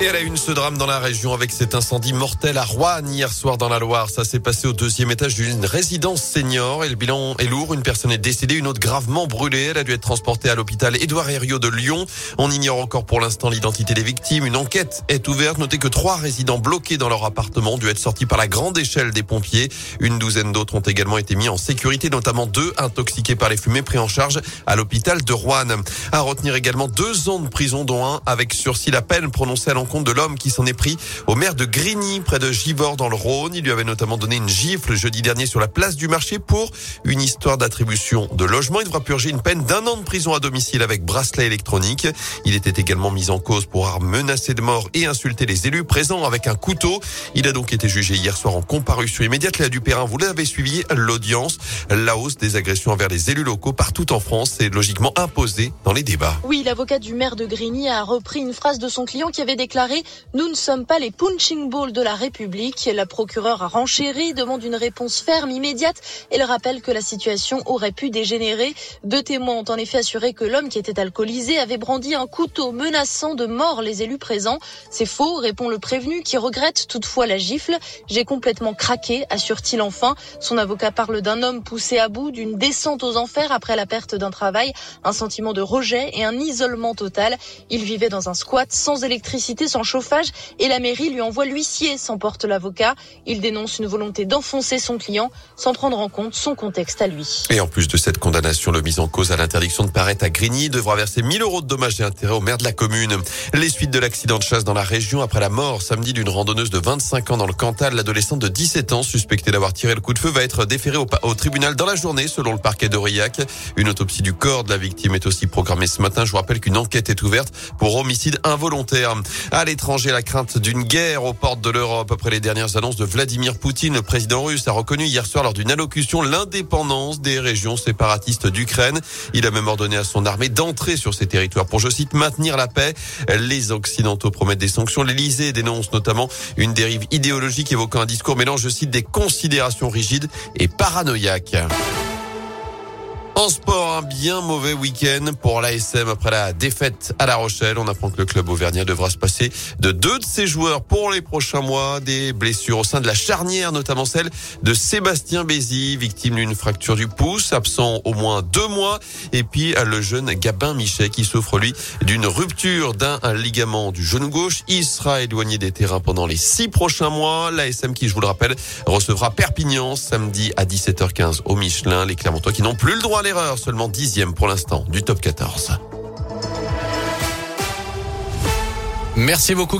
Et à la une, ce drame dans la région avec cet incendie mortel à Rouen hier soir dans la Loire. Ça s'est passé au deuxième étage d'une résidence senior et le bilan est lourd. Une personne est décédée, une autre gravement brûlée. Elle a dû être transportée à l'hôpital Édouard Herriot de Lyon. On ignore encore pour l'instant l'identité des victimes. Une enquête est ouverte. Notez que trois résidents bloqués dans leur appartement ont dû être sortis par la grande échelle des pompiers. Une douzaine d'autres ont également été mis en sécurité, notamment deux intoxiqués par les fumées pris en charge à l'hôpital de Rouen. À retenir également deux ans de prison, dont un avec sursis la peine prononcée à l'encontre compte de l'homme qui s'en est pris au maire de Grigny, près de Givors, dans le Rhône. Il lui avait notamment donné une gifle jeudi dernier sur la place du marché pour une histoire d'attribution de logement. Il devra purger une peine d'un an de prison à domicile avec bracelet électronique. Il était également mis en cause pour avoir menacé de mort et insulté les élus présents avec un couteau. Il a donc été jugé hier soir en comparution immédiate. Léa Dupérin, vous l'avez suivi, l'audience. La hausse des agressions envers les élus locaux partout en France est logiquement imposée dans les débats. Oui, l'avocat du maire de Grigny a repris une phrase de son client qui avait déclaré nous ne sommes pas les punching balls de la République. La procureure a renchéri, demande une réponse ferme, immédiate et le rappelle que la situation aurait pu dégénérer. Deux témoins ont en effet assuré que l'homme qui était alcoolisé avait brandi un couteau menaçant de mort les élus présents. C'est faux, répond le prévenu qui regrette toutefois la gifle. J'ai complètement craqué, assure-t-il enfin. Son avocat parle d'un homme poussé à bout, d'une descente aux enfers après la perte d'un travail, un sentiment de rejet et un isolement total. Il vivait dans un squat sans électricité, sans chauffage et la mairie lui envoie l'huissier, s'emporte l'avocat. Il dénonce une volonté d'enfoncer son client sans prendre en compte son contexte à lui. Et en plus de cette condamnation, le mise en cause à l'interdiction de paraître à Grigny devra verser 1000 euros de dommages et intérêts au maire de la commune. Les suites de l'accident de chasse dans la région après la mort samedi d'une randonneuse de 25 ans dans le Cantal, l'adolescente de 17 ans suspectée d'avoir tiré le coup de feu va être déférée au, au tribunal dans la journée selon le parquet d'Aurillac. Une autopsie du corps de la victime est aussi programmée ce matin. Je vous rappelle qu'une enquête est ouverte pour homicide involontaire. L'étranger, la crainte d'une guerre aux portes de l'Europe après les dernières annonces de Vladimir Poutine. Le président russe a reconnu hier soir lors d'une allocution l'indépendance des régions séparatistes d'Ukraine. Il a même ordonné à son armée d'entrer sur ces territoires pour, je cite, maintenir la paix. Les Occidentaux promettent des sanctions. L'Elysée dénonce notamment une dérive idéologique évoquant un discours mêlant, je cite, des considérations rigides et paranoïaques. En sport, un bien mauvais week-end pour l'ASM après la défaite à La Rochelle. On apprend que le club auvergnat devra se passer de deux de ses joueurs pour les prochains mois. Des blessures au sein de la charnière, notamment celle de Sébastien Bézy, victime d'une fracture du pouce, absent au moins deux mois. Et puis le jeune Gabin Michet qui souffre lui d'une rupture d'un ligament du genou gauche. Il sera éloigné des terrains pendant les six prochains mois. L'ASM qui, je vous le rappelle, recevra Perpignan samedi à 17h15 au Michelin. Les Clermontois qui n'ont plus le droit à seulement dixième pour l'instant du top 14. Merci beaucoup.